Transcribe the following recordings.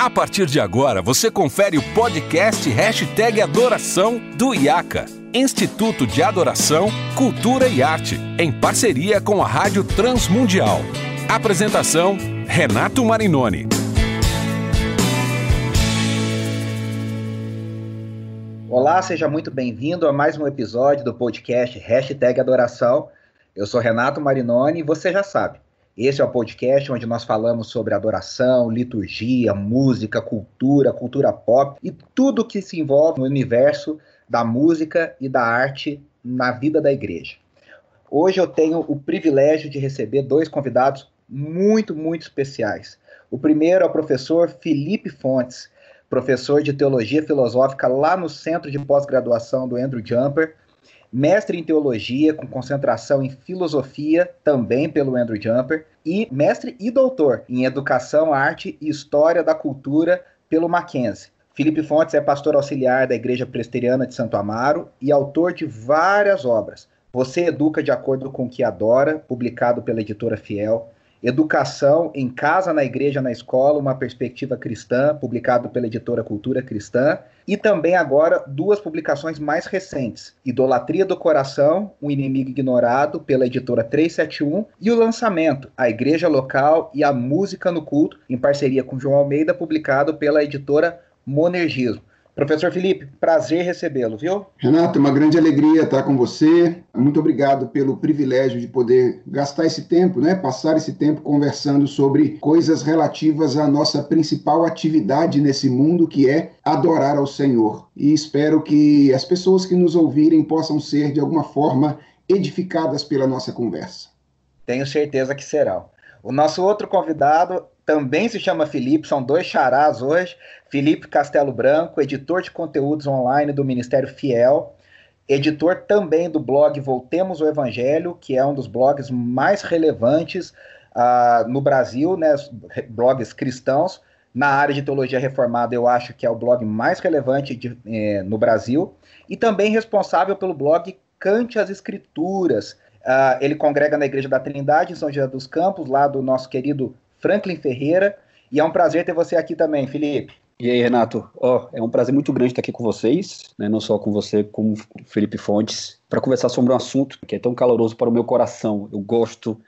A partir de agora, você confere o podcast Hashtag Adoração do IACA, Instituto de Adoração, Cultura e Arte, em parceria com a Rádio Transmundial. Apresentação, Renato Marinoni. Olá, seja muito bem-vindo a mais um episódio do podcast Hashtag Adoração. Eu sou Renato Marinoni e você já sabe, esse é o podcast onde nós falamos sobre adoração, liturgia, música, cultura, cultura pop e tudo que se envolve no universo da música e da arte na vida da igreja. Hoje eu tenho o privilégio de receber dois convidados muito, muito especiais. O primeiro é o professor Felipe Fontes, professor de teologia filosófica lá no Centro de Pós-Graduação do Andrew Jumper, mestre em teologia, com concentração em filosofia, também pelo Andrew Jumper, e mestre e doutor em educação, arte e história da cultura pelo Mackenzie. Felipe Fontes é pastor auxiliar da Igreja Presteriana de Santo Amaro e autor de várias obras. Você educa de acordo com o que adora, publicado pela editora Fiel. Educação em Casa, na Igreja, na Escola, uma perspectiva cristã, publicado pela editora Cultura Cristã, e também agora duas publicações mais recentes: Idolatria do Coração, um inimigo ignorado, pela editora 371, e o lançamento, A Igreja Local e a Música no Culto, em parceria com João Almeida, publicado pela editora Monergismo. Professor Felipe, prazer recebê-lo, viu? Renato, uma grande alegria estar com você. Muito obrigado pelo privilégio de poder gastar esse tempo, né? Passar esse tempo conversando sobre coisas relativas à nossa principal atividade nesse mundo, que é adorar ao Senhor. E espero que as pessoas que nos ouvirem possam ser, de alguma forma, edificadas pela nossa conversa. Tenho certeza que serão. O nosso outro convidado também se chama Felipe, são dois charás hoje. Felipe Castelo Branco, editor de conteúdos online do Ministério Fiel, editor também do blog Voltemos ao Evangelho, que é um dos blogs mais relevantes uh, no Brasil, né, blogs cristãos. Na área de teologia reformada, eu acho que é o blog mais relevante de, eh, no Brasil. E também responsável pelo blog Cante as Escrituras. Uh, ele congrega na Igreja da Trindade, em São José dos Campos, lá do nosso querido Franklin Ferreira. E é um prazer ter você aqui também, Felipe. E aí, Renato? Oh, é um prazer muito grande estar aqui com vocês, né? não só com você, como Felipe Fontes, para conversar sobre um assunto que é tão caloroso para o meu coração. Eu gosto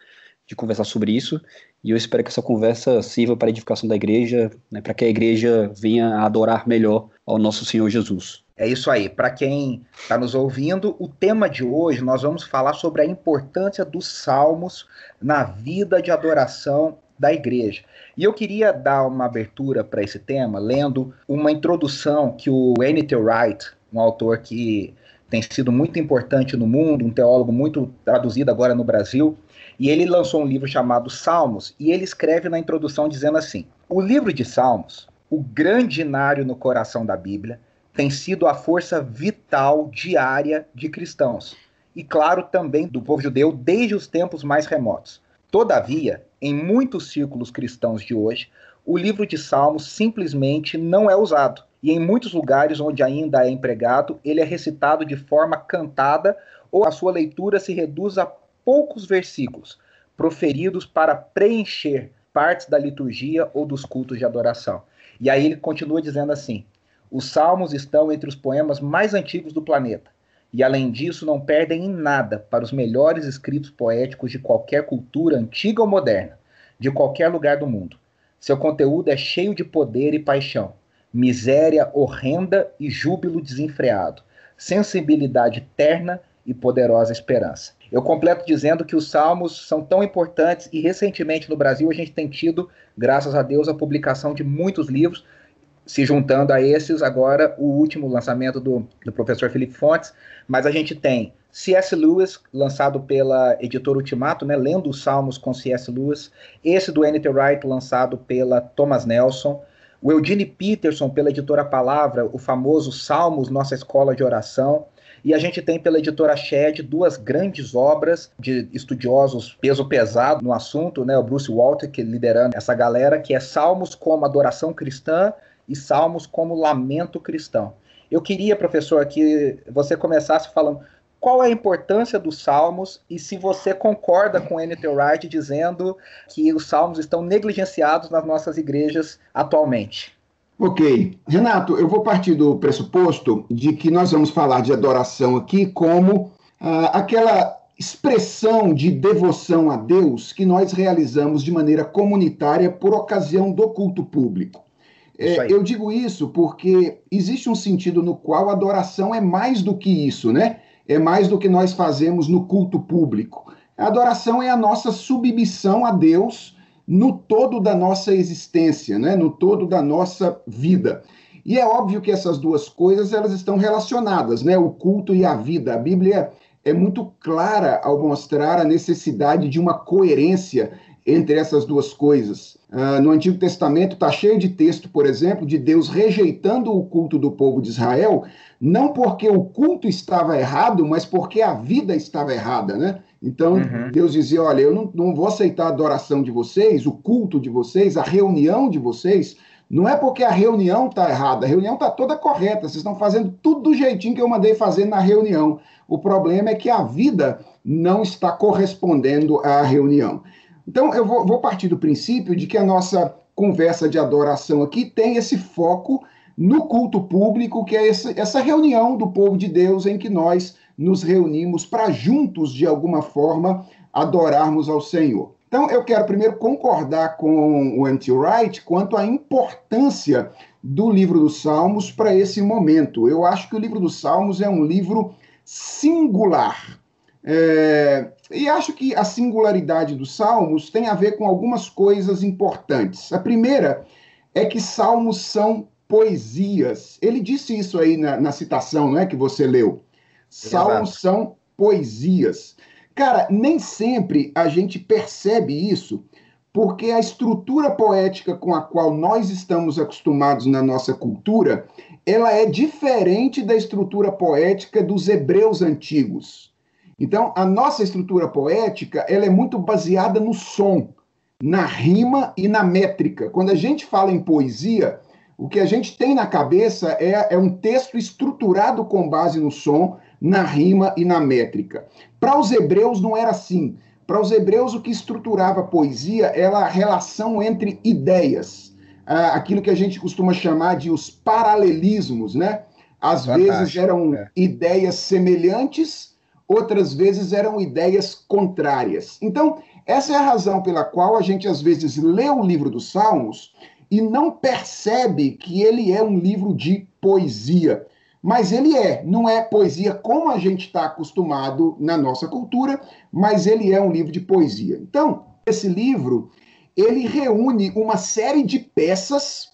de conversar sobre isso e eu espero que essa conversa sirva para a edificação da igreja, né? para que a igreja venha a adorar melhor ao nosso Senhor Jesus. É isso aí. Para quem está nos ouvindo, o tema de hoje nós vamos falar sobre a importância dos salmos na vida de adoração da igreja. E eu queria dar uma abertura para esse tema lendo uma introdução que o N.T. Wright, um autor que tem sido muito importante no mundo, um teólogo muito traduzido agora no Brasil, e ele lançou um livro chamado Salmos, e ele escreve na introdução dizendo assim: O livro de Salmos, o grande inário no coração da Bíblia, tem sido a força vital diária de cristãos, e claro também do povo judeu desde os tempos mais remotos. Todavia, em muitos círculos cristãos de hoje, o livro de Salmos simplesmente não é usado. E em muitos lugares onde ainda é empregado, ele é recitado de forma cantada ou a sua leitura se reduz a poucos versículos, proferidos para preencher partes da liturgia ou dos cultos de adoração. E aí ele continua dizendo assim: os salmos estão entre os poemas mais antigos do planeta e além disso não perdem em nada para os melhores escritos poéticos de qualquer cultura, antiga ou moderna, de qualquer lugar do mundo. Seu conteúdo é cheio de poder e paixão, miséria horrenda e júbilo desenfreado, sensibilidade terna e poderosa esperança. Eu completo dizendo que os salmos são tão importantes e recentemente no Brasil a gente tem tido, graças a Deus, a publicação de muitos livros se juntando a esses, agora o último lançamento do, do professor Felipe Fontes, mas a gente tem C.S. Lewis, lançado pela editora Ultimato, né, lendo os Salmos com C.S. Lewis, esse do N.T. Wright, lançado pela Thomas Nelson, o Eugene Peterson, pela editora Palavra, o famoso Salmos, Nossa Escola de Oração, e a gente tem pela editora Shed duas grandes obras de estudiosos peso pesado no assunto, né? O Bruce Walter, que liderando essa galera, que é Salmos como Adoração Cristã e salmos como lamento cristão. Eu queria, professor, que você começasse falando qual é a importância dos salmos e se você concorda com N.T. Wright dizendo que os salmos estão negligenciados nas nossas igrejas atualmente. Ok. Renato, eu vou partir do pressuposto de que nós vamos falar de adoração aqui como ah, aquela expressão de devoção a Deus que nós realizamos de maneira comunitária por ocasião do culto público. É, eu digo isso porque existe um sentido no qual a adoração é mais do que isso, né? É mais do que nós fazemos no culto público. A adoração é a nossa submissão a Deus no todo da nossa existência, né? no todo da nossa vida. E é óbvio que essas duas coisas elas estão relacionadas, né? O culto e a vida. A Bíblia é muito clara ao mostrar a necessidade de uma coerência entre essas duas coisas. Uh, no Antigo Testamento está cheio de texto, por exemplo, de Deus rejeitando o culto do povo de Israel, não porque o culto estava errado, mas porque a vida estava errada, né? Então, uhum. Deus dizia: Olha, eu não, não vou aceitar a adoração de vocês, o culto de vocês, a reunião de vocês, não é porque a reunião está errada, a reunião está toda correta, vocês estão fazendo tudo do jeitinho que eu mandei fazer na reunião. O problema é que a vida não está correspondendo à reunião. Então, eu vou, vou partir do princípio de que a nossa conversa de adoração aqui tem esse foco no culto público, que é esse, essa reunião do povo de Deus em que nós nos reunimos para juntos, de alguma forma, adorarmos ao Senhor. Então, eu quero primeiro concordar com o Anti Wright quanto à importância do livro dos Salmos para esse momento. Eu acho que o livro dos Salmos é um livro singular. É, e acho que a singularidade dos salmos tem a ver com algumas coisas importantes. A primeira é que salmos são poesias. Ele disse isso aí na, na citação, não é que você leu? Salmos Exato. são poesias. Cara, nem sempre a gente percebe isso, porque a estrutura poética com a qual nós estamos acostumados na nossa cultura ela é diferente da estrutura poética dos hebreus antigos. Então, a nossa estrutura poética ela é muito baseada no som, na rima e na métrica. Quando a gente fala em poesia, o que a gente tem na cabeça é, é um texto estruturado com base no som, na rima e na métrica. Para os hebreus não era assim. Para os hebreus, o que estruturava a poesia era a relação entre ideias aquilo que a gente costuma chamar de os paralelismos, né? Às Fantástico, vezes eram é. ideias semelhantes, outras vezes eram ideias contrárias. Então, essa é a razão pela qual a gente às vezes lê o livro dos Salmos e não percebe que ele é um livro de poesia. Mas ele é, não é poesia como a gente está acostumado na nossa cultura, mas ele é um livro de poesia. Então, esse livro ele reúne uma série de peças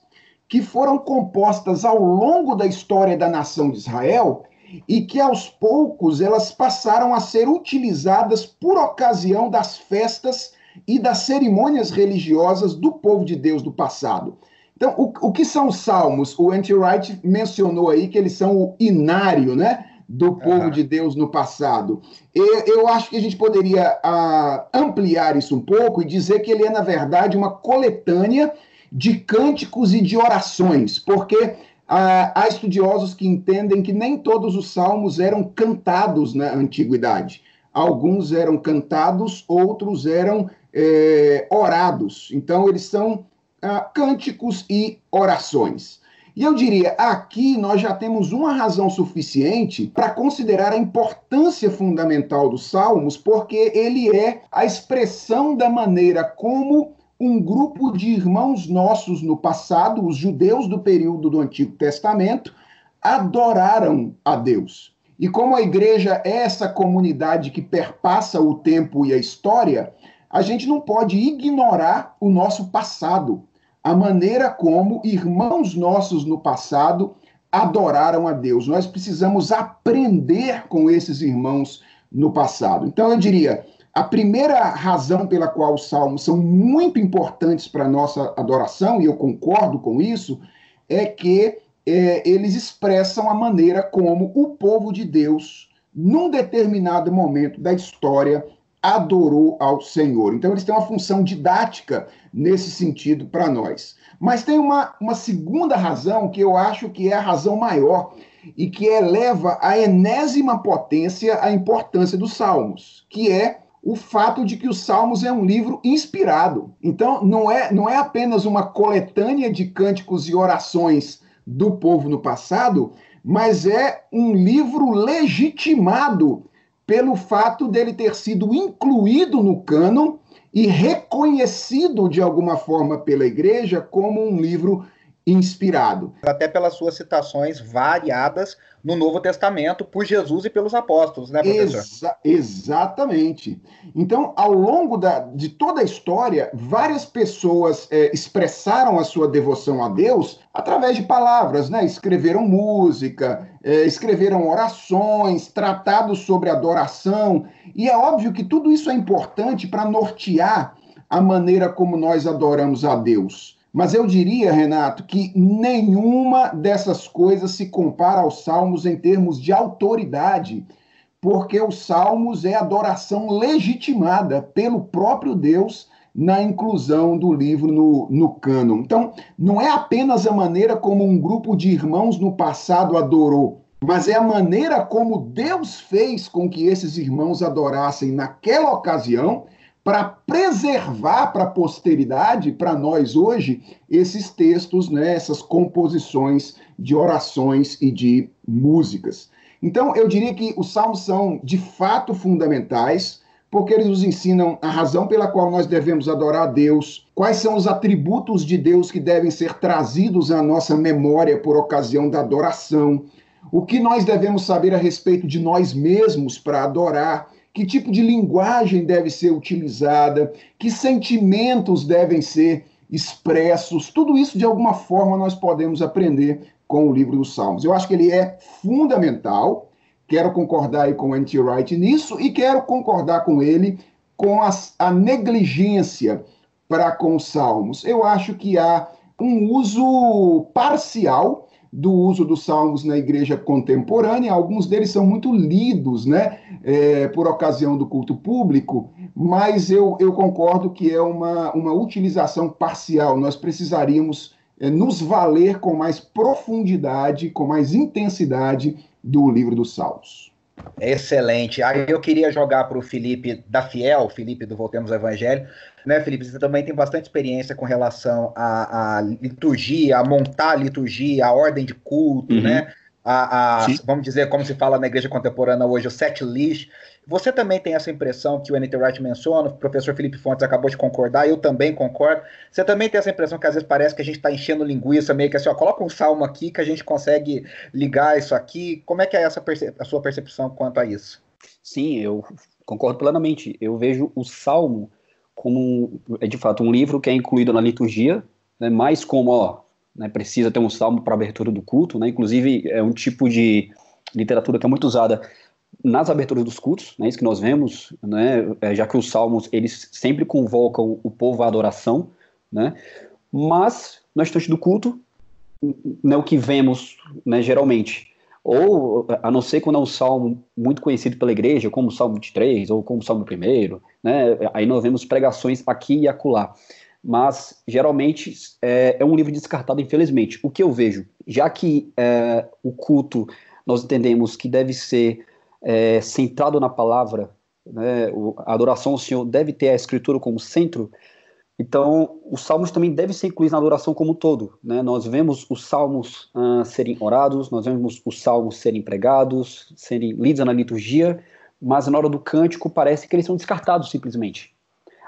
que foram compostas ao longo da história da nação de Israel e que aos poucos elas passaram a ser utilizadas por ocasião das festas e das cerimônias religiosas do povo de Deus do passado. Então, o, o que são os salmos? O Anti-Wright mencionou aí que eles são o inário, né? do povo uhum. de Deus no passado. Eu, eu acho que a gente poderia uh, ampliar isso um pouco e dizer que ele é, na verdade, uma coletânea de cânticos e de orações, porque há estudiosos que entendem que nem todos os salmos eram cantados na antiguidade. Alguns eram cantados, outros eram é, orados. Então, eles são uh, cânticos e orações. E eu diria, aqui nós já temos uma razão suficiente para considerar a importância fundamental dos Salmos, porque ele é a expressão da maneira como um grupo de irmãos nossos no passado, os judeus do período do Antigo Testamento, adoraram a Deus. E como a igreja é essa comunidade que perpassa o tempo e a história, a gente não pode ignorar o nosso passado a maneira como irmãos nossos no passado adoraram a Deus. Nós precisamos aprender com esses irmãos no passado. Então, eu diria, a primeira razão pela qual os salmos são muito importantes para a nossa adoração, e eu concordo com isso, é que é, eles expressam a maneira como o povo de Deus, num determinado momento da história, adorou ao Senhor. Então, eles têm uma função didática nesse sentido para nós. Mas tem uma, uma segunda razão que eu acho que é a razão maior e que eleva a enésima potência a importância dos salmos, que é o fato de que os Salmos é um livro inspirado. Então, não é, não é apenas uma coletânea de cânticos e orações do povo no passado, mas é um livro legitimado pelo fato dele ter sido incluído no cânon e reconhecido de alguma forma pela igreja como um livro inspirado. Até pelas suas citações variadas no Novo Testamento por Jesus e pelos apóstolos, né, professor? Exa exatamente. Então, ao longo da, de toda a história, várias pessoas é, expressaram a sua devoção a Deus através de palavras, né? Escreveram música, é, escreveram orações, tratados sobre adoração. E é óbvio que tudo isso é importante para nortear a maneira como nós adoramos a Deus. Mas eu diria, Renato, que nenhuma dessas coisas se compara aos salmos em termos de autoridade, porque os salmos é adoração legitimada pelo próprio Deus na inclusão do livro no, no cânon. Então, não é apenas a maneira como um grupo de irmãos no passado adorou, mas é a maneira como Deus fez com que esses irmãos adorassem naquela ocasião para preservar para a posteridade, para nós hoje, esses textos, né, essas composições de orações e de músicas. Então, eu diria que os salmos são de fato fundamentais, porque eles nos ensinam a razão pela qual nós devemos adorar a Deus, quais são os atributos de Deus que devem ser trazidos à nossa memória por ocasião da adoração, o que nós devemos saber a respeito de nós mesmos para adorar que tipo de linguagem deve ser utilizada, que sentimentos devem ser expressos. Tudo isso, de alguma forma, nós podemos aprender com o livro dos Salmos. Eu acho que ele é fundamental. Quero concordar aí com o N.T. Wright nisso e quero concordar com ele com a negligência para com os Salmos. Eu acho que há um uso parcial do uso dos salmos na igreja contemporânea. Alguns deles são muito lidos, né, é, por ocasião do culto público, mas eu, eu concordo que é uma, uma utilização parcial. Nós precisaríamos é, nos valer com mais profundidade, com mais intensidade do livro dos Salmos. Excelente. Aí eu queria jogar para o Felipe da Fiel, Felipe do Voltemos ao Evangelho, né, Felipe? Você também tem bastante experiência com relação à, à liturgia, a montar a liturgia, a ordem de culto, uhum. né? A, a vamos dizer, como se fala na igreja contemporânea hoje, o set list. Você também tem essa impressão que o N.T. Wright menciona, o professor Felipe Fontes acabou de concordar, eu também concordo. Você também tem essa impressão que às vezes parece que a gente está enchendo linguiça, meio que assim, ó, coloca um salmo aqui que a gente consegue ligar isso aqui. Como é que é essa a sua percepção quanto a isso? Sim, eu concordo plenamente. Eu vejo o salmo como é de fato um livro que é incluído na liturgia, né, mais como ó, né, precisa ter um salmo para abertura do culto, né, inclusive é um tipo de literatura que é muito usada nas aberturas dos cultos, né, isso que nós vemos, né, é, já que os salmos eles sempre convocam o povo à adoração, né, mas no instante do culto, né, o que vemos né, geralmente ou a não ser quando é um salmo muito conhecido pela igreja, como o Salmo 23 ou como o Salmo 1, né? Aí nós vemos pregações aqui e acolá. Mas geralmente é, é, um livro descartado, infelizmente. O que eu vejo, já que é, o culto nós entendemos que deve ser é, centrado na palavra, né? a adoração ao Senhor deve ter a Escritura como centro, então, os salmos também devem ser incluídos na adoração como um todo. Né? Nós vemos os salmos uh, serem orados, nós vemos os salmos serem pregados, serem lidos na liturgia, mas na hora do cântico parece que eles são descartados simplesmente.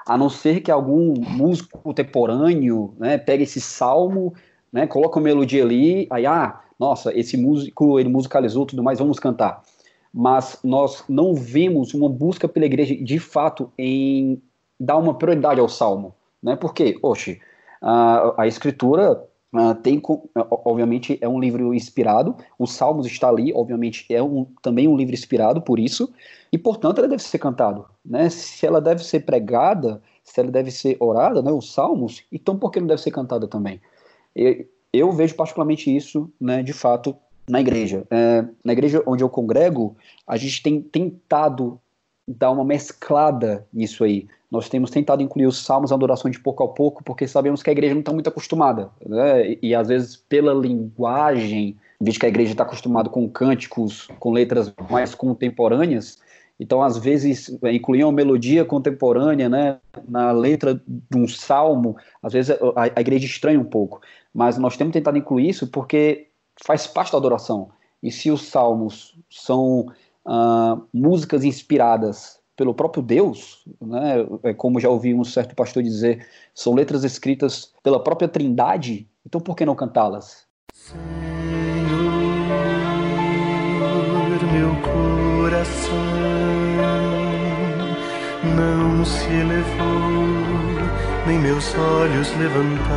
A não ser que algum músico contemporâneo né, pegue esse salmo, né, coloca uma melodia ali, aí, ah, nossa, esse músico, ele musicalizou tudo mais, vamos cantar. Mas nós não vemos uma busca pela igreja, de fato, em dar uma prioridade ao salmo né? Porque, oxe, a, a escritura Uh, tem, obviamente, é um livro inspirado, os Salmos está ali, obviamente, é um, também um livro inspirado por isso, e, portanto, ela deve ser cantado, né? Se ela deve ser pregada, se ela deve ser orada, né, os Salmos, então por que não deve ser cantada também? Eu, eu vejo particularmente isso, né, de fato, na igreja. É, na igreja onde eu congrego, a gente tem tentado dar uma mesclada nisso aí. Nós temos tentado incluir os salmos, a adoração de pouco a pouco, porque sabemos que a igreja não está muito acostumada. Né? E, e, às vezes, pela linguagem, visto que a igreja está acostumada com cânticos, com letras mais contemporâneas, Então, às vezes, é, incluir uma melodia contemporânea né, na letra de um salmo, às vezes a, a igreja estranha um pouco. Mas nós temos tentado incluir isso porque faz parte da adoração. E se os salmos são uh, músicas inspiradas pelo próprio Deus, né, é como já ouvi um certo pastor dizer, são letras escritas pela própria Trindade, então por que não cantá-las? Senhor, meu coração não se elevou, nem meus olhos levantaram,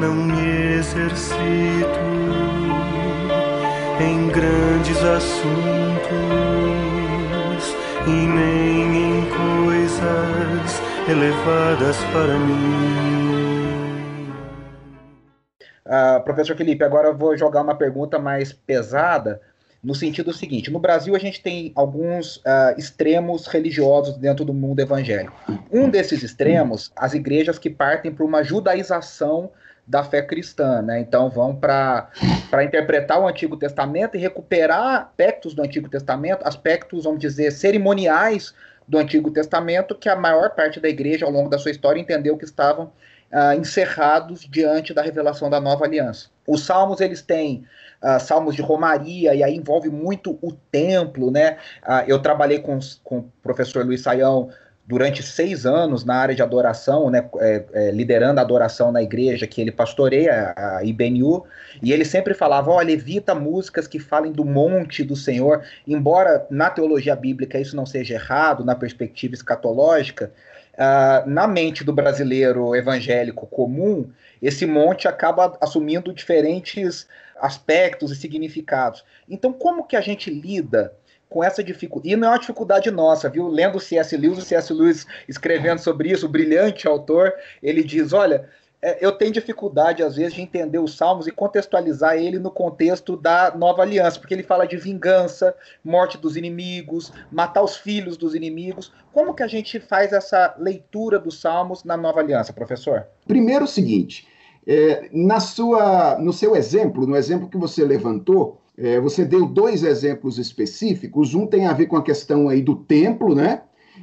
não me exercito em grandes assuntos e nem em coisas elevadas para mim. Uh, professor Felipe, agora eu vou jogar uma pergunta mais pesada, no sentido seguinte: no Brasil a gente tem alguns uh, extremos religiosos dentro do mundo evangélico. Um desses extremos, as igrejas que partem para uma judaização da fé cristã, né? Então vão para interpretar o Antigo Testamento e recuperar aspectos do Antigo Testamento, aspectos, vamos dizer, cerimoniais do Antigo Testamento, que a maior parte da igreja, ao longo da sua história, entendeu que estavam ah, encerrados diante da revelação da nova aliança. Os salmos, eles têm uh, salmos de romaria, e aí envolve muito o templo, né? Uh, eu trabalhei com, com o professor Luiz Saião durante seis anos na área de adoração, né, é, é, liderando a adoração na igreja que ele pastoreia, a IBNU, e ele sempre falava, olha, evita músicas que falem do monte do Senhor, embora na teologia bíblica isso não seja errado, na perspectiva escatológica, uh, na mente do brasileiro evangélico comum, esse monte acaba assumindo diferentes aspectos e significados. Então, como que a gente lida com essa dificuldade. E não é uma dificuldade nossa, viu? Lendo C.S. Lewis, o C.S. Lewis escrevendo sobre isso, o brilhante autor, ele diz: olha. É, eu tenho dificuldade, às vezes, de entender os Salmos e contextualizar ele no contexto da nova aliança, porque ele fala de vingança, morte dos inimigos, matar os filhos dos inimigos. Como que a gente faz essa leitura dos Salmos na nova aliança, professor? Primeiro, o seguinte: é, na sua, no seu exemplo, no exemplo que você levantou, é, você deu dois exemplos específicos. Um tem a ver com a questão aí do templo, né?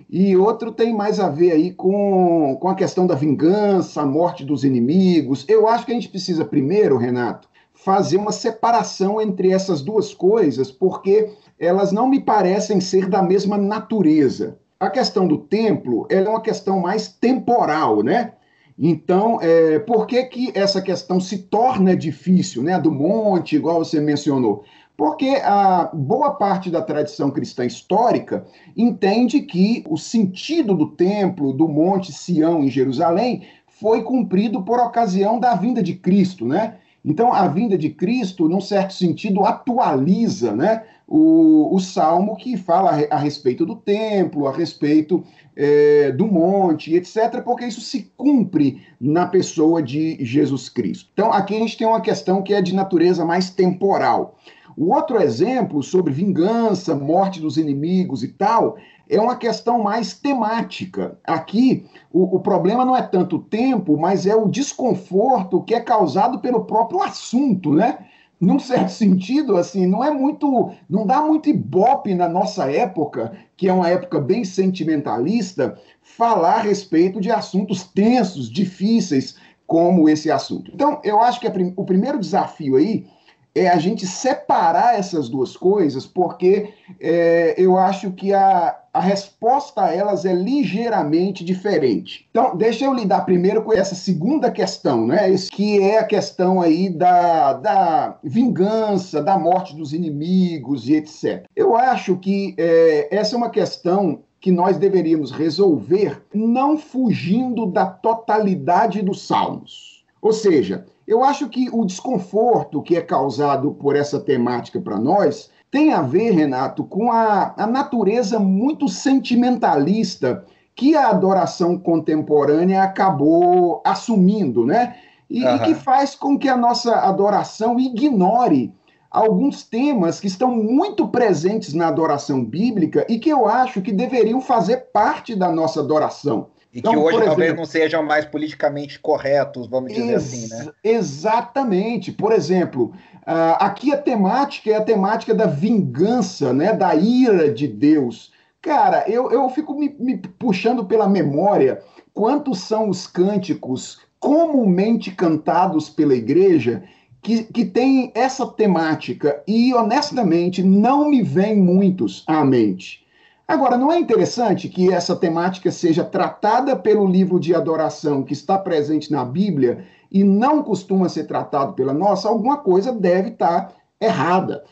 E outro tem mais a ver aí com, com a questão da vingança, a morte dos inimigos. Eu acho que a gente precisa primeiro, Renato, fazer uma separação entre essas duas coisas, porque elas não me parecem ser da mesma natureza. A questão do templo é uma questão mais temporal, né? Então, é, por que, que essa questão se torna difícil, né? Do monte, igual você mencionou? Porque a boa parte da tradição cristã histórica entende que o sentido do templo, do Monte Sião em Jerusalém, foi cumprido por ocasião da vinda de Cristo, né? Então, a vinda de Cristo, num certo sentido, atualiza né, o, o salmo que fala a, a respeito do templo, a respeito é, do monte, etc., porque isso se cumpre na pessoa de Jesus Cristo. Então, aqui a gente tem uma questão que é de natureza mais temporal. O outro exemplo sobre vingança, morte dos inimigos e tal, é uma questão mais temática. Aqui, o, o, problema não é tanto o tempo, mas é o desconforto que é causado pelo próprio assunto, né? Num certo sentido, assim, não é muito, não dá muito ibope na nossa época, que é uma época bem sentimentalista, falar a respeito de assuntos tensos, difíceis, como esse assunto. Então, eu acho que o primeiro desafio aí é a gente separar essas duas coisas, porque é, eu acho que a, a resposta a elas é ligeiramente diferente. Então, deixa eu lidar primeiro com essa segunda questão, né? que é a questão aí da, da vingança, da morte dos inimigos e etc. Eu acho que é, essa é uma questão que nós deveríamos resolver não fugindo da totalidade dos salmos. Ou seja, eu acho que o desconforto que é causado por essa temática para nós tem a ver, Renato, com a, a natureza muito sentimentalista que a adoração contemporânea acabou assumindo, né? E, uhum. e, que faz com que a nossa adoração ignore alguns temas que estão muito presentes na adoração bíblica e que eu acho que deveriam fazer parte da nossa adoração. E então, que hoje exemplo, talvez não sejam mais politicamente corretos, vamos dizer assim, né? Exatamente. Por exemplo, uh, aqui a temática é a temática da vingança, né? Da ira de Deus. Cara, eu, eu fico me, me puxando pela memória quantos são os cânticos comumente cantados pela igreja que, que tem essa temática e, honestamente, não me vem muitos à mente. Agora, não é interessante que essa temática seja tratada pelo livro de adoração que está presente na Bíblia e não costuma ser tratado pela nossa? Alguma coisa deve estar errada.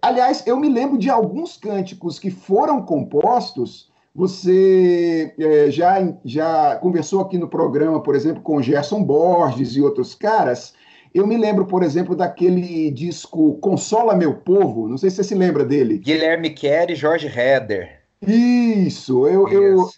Aliás, eu me lembro de alguns cânticos que foram compostos. Você é, já, já conversou aqui no programa, por exemplo, com Gerson Borges e outros caras. Eu me lembro, por exemplo, daquele disco Consola Meu Povo. Não sei se você se lembra dele. Guilherme Kerr e Jorge Heder. Isso, eu, eu.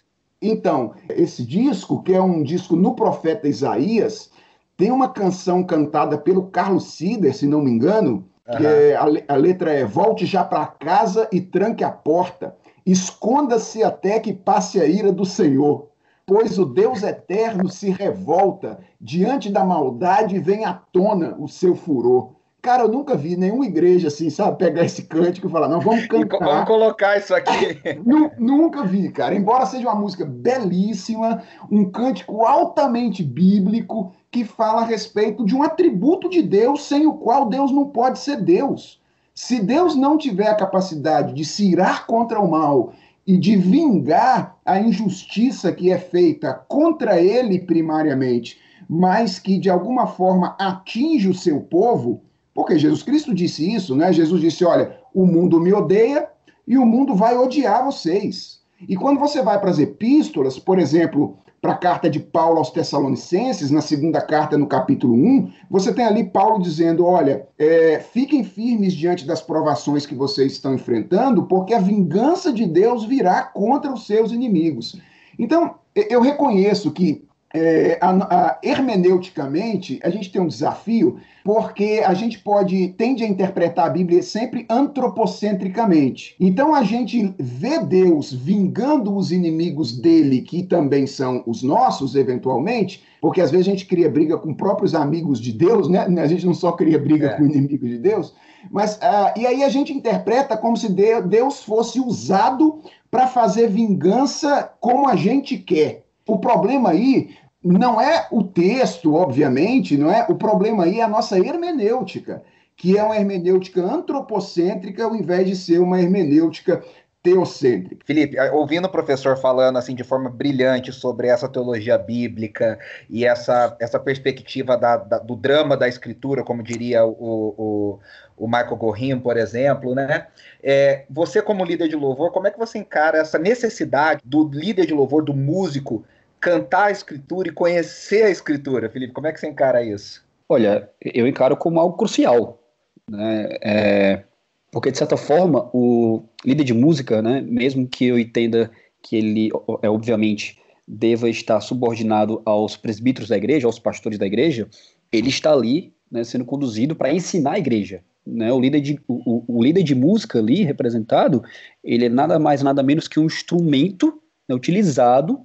Então, esse disco, que é um disco no profeta Isaías, tem uma canção cantada pelo Carlos Sider, se não me engano, uhum. que é, a, a letra é Volte já para casa e tranque a porta, esconda-se até que passe a ira do Senhor, pois o Deus eterno se revolta, diante da maldade vem à tona o seu furor. Cara, eu nunca vi nenhuma igreja assim, sabe, pegar esse cântico e falar, não, vamos cantar. vamos colocar isso aqui. nunca vi, cara. Embora seja uma música belíssima, um cântico altamente bíblico, que fala a respeito de um atributo de Deus sem o qual Deus não pode ser Deus. Se Deus não tiver a capacidade de se irar contra o mal e de vingar a injustiça que é feita contra ele primariamente, mas que de alguma forma atinge o seu povo, porque Jesus Cristo disse isso, né? Jesus disse: Olha, o mundo me odeia e o mundo vai odiar vocês. E quando você vai para as epístolas, por exemplo, para a carta de Paulo aos Tessalonicenses, na segunda carta, no capítulo 1, você tem ali Paulo dizendo: Olha, é, fiquem firmes diante das provações que vocês estão enfrentando, porque a vingança de Deus virá contra os seus inimigos. Então, eu reconheço que é, a, a, hermeneuticamente, a gente tem um desafio, porque a gente pode, tende a interpretar a Bíblia sempre antropocentricamente. Então a gente vê Deus vingando os inimigos dele, que também são os nossos, eventualmente, porque às vezes a gente cria briga com próprios amigos de Deus, né? A gente não só cria briga é. com inimigos de Deus, mas uh, e aí a gente interpreta como se Deus fosse usado para fazer vingança como a gente quer. O problema aí não é o texto, obviamente, não é? O problema aí é a nossa hermenêutica, que é uma hermenêutica antropocêntrica ao invés de ser uma hermenêutica teocêntrica. Felipe, ouvindo o professor falando assim de forma brilhante sobre essa teologia bíblica e essa, essa perspectiva da, da, do drama da escritura, como diria o, o, o Michael Gorin, por exemplo, né? É, você como líder de louvor, como é que você encara essa necessidade do líder de louvor, do músico, cantar a escritura e conhecer a escritura, Felipe? Como é que você encara isso? Olha, eu encaro como algo crucial, né? É, porque de certa forma o líder de música, né, mesmo que eu entenda que ele, é obviamente, deva estar subordinado aos presbíteros da igreja, aos pastores da igreja, ele está ali, né, sendo conduzido para ensinar a igreja. Né, o, líder de, o, o, líder de música ali representado, ele é nada mais nada menos que um instrumento né, utilizado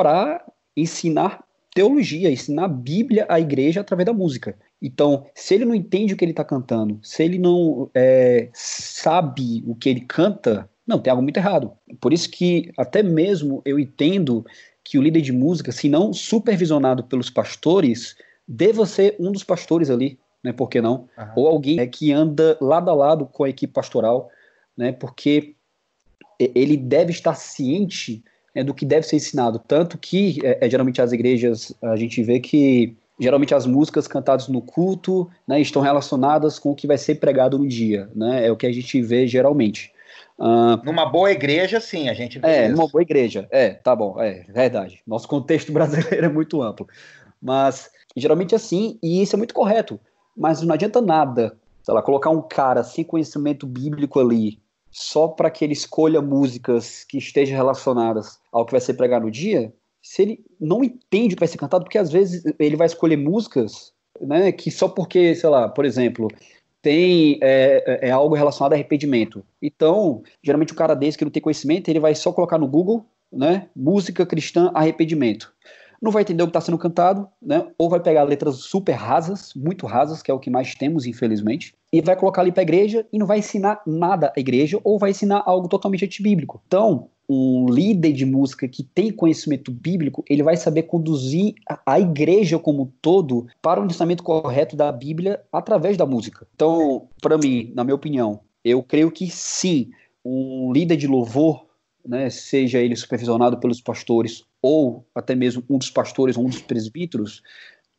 para ensinar teologia, ensinar a Bíblia à igreja através da música. Então, se ele não entende o que ele está cantando, se ele não é, sabe o que ele canta, não, tem algo muito errado. Por isso que até mesmo eu entendo que o líder de música, se não supervisionado pelos pastores, deva ser um dos pastores ali, né? Por que não? Uhum. Ou alguém é, que anda lado a lado com a equipe pastoral, né? Porque ele deve estar ciente é, do que deve ser ensinado. Tanto que, é, é, geralmente, as igrejas, a gente vê que geralmente as músicas cantadas no culto né, estão relacionadas com o que vai ser pregado no dia. Né? É o que a gente vê geralmente. Uh, numa boa igreja, sim, a gente vê É, isso. numa boa igreja. É, tá bom, é verdade. Nosso contexto brasileiro é muito amplo. Mas, geralmente é assim, e isso é muito correto. Mas não adianta nada, sei lá, colocar um cara sem conhecimento bíblico ali, só para que ele escolha músicas que estejam relacionadas ao que vai ser pregado no dia, se ele não entende o que vai ser cantado, porque às vezes ele vai escolher músicas, né, que só porque, sei lá, por exemplo, tem é, é, é algo relacionado a arrependimento. Então, geralmente o cara desse que não tem conhecimento, ele vai só colocar no Google né? Música cristã, arrependimento. Não vai entender o que está sendo cantado, né? Ou vai pegar letras super rasas, muito rasas, que é o que mais temos, infelizmente, e vai colocar ali para a igreja e não vai ensinar nada à igreja ou vai ensinar algo totalmente antibíblico. Então, um líder de música que tem conhecimento bíblico, ele vai saber conduzir a igreja como um todo para o ensinamento correto da Bíblia através da música. Então, para mim, na minha opinião, eu creio que sim, um líder de louvor, né, seja ele supervisionado pelos pastores ou até mesmo um dos pastores ou um dos presbíteros,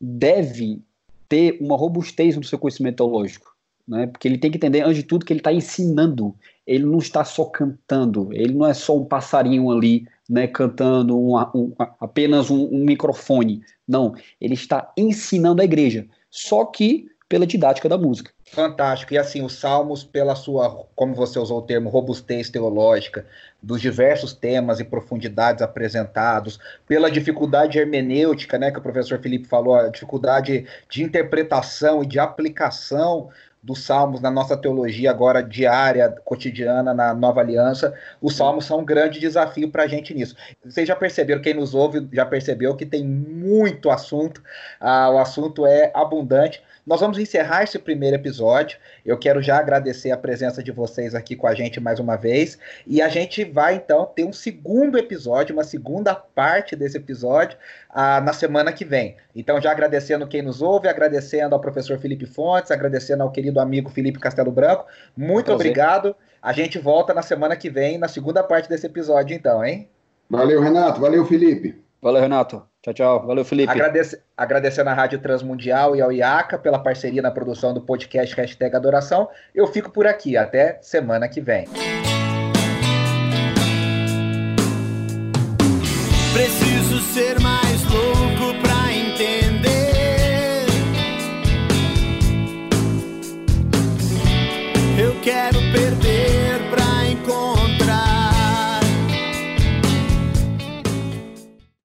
deve ter uma robustez no seu conhecimento teológico né? Porque ele tem que entender, antes de tudo, que ele está ensinando. Ele não está só cantando, ele não é só um passarinho ali, né, cantando uma, um, apenas um, um microfone. Não, ele está ensinando a igreja. Só que pela didática da música. Fantástico. E assim, os salmos, pela sua, como você usou o termo, robustez teológica, dos diversos temas e profundidades apresentados, pela dificuldade hermenêutica, né, que o professor Felipe falou, a dificuldade de interpretação e de aplicação dos salmos na nossa teologia agora diária, cotidiana, na nova aliança, os salmos são um grande desafio para a gente nisso. Vocês já perceberam, quem nos ouve já percebeu que tem muito assunto, ah, o assunto é abundante. Nós vamos encerrar esse primeiro episódio. Eu quero já agradecer a presença de vocês aqui com a gente mais uma vez. E a gente vai então ter um segundo episódio, uma segunda parte desse episódio ah, na semana que vem. Então, já agradecendo quem nos ouve, agradecendo ao professor Felipe Fontes, agradecendo ao querido amigo Felipe Castelo Branco. Muito Prazer. obrigado. A gente volta na semana que vem, na segunda parte desse episódio, então, hein? Valeu, Renato. Valeu, Felipe. Valeu, Renato. Tchau, tchau. Valeu, Felipe. Agradece, agradecendo à Rádio Transmundial e ao IACA pela parceria na produção do podcast Hashtag Adoração. Eu fico por aqui. Até semana que vem.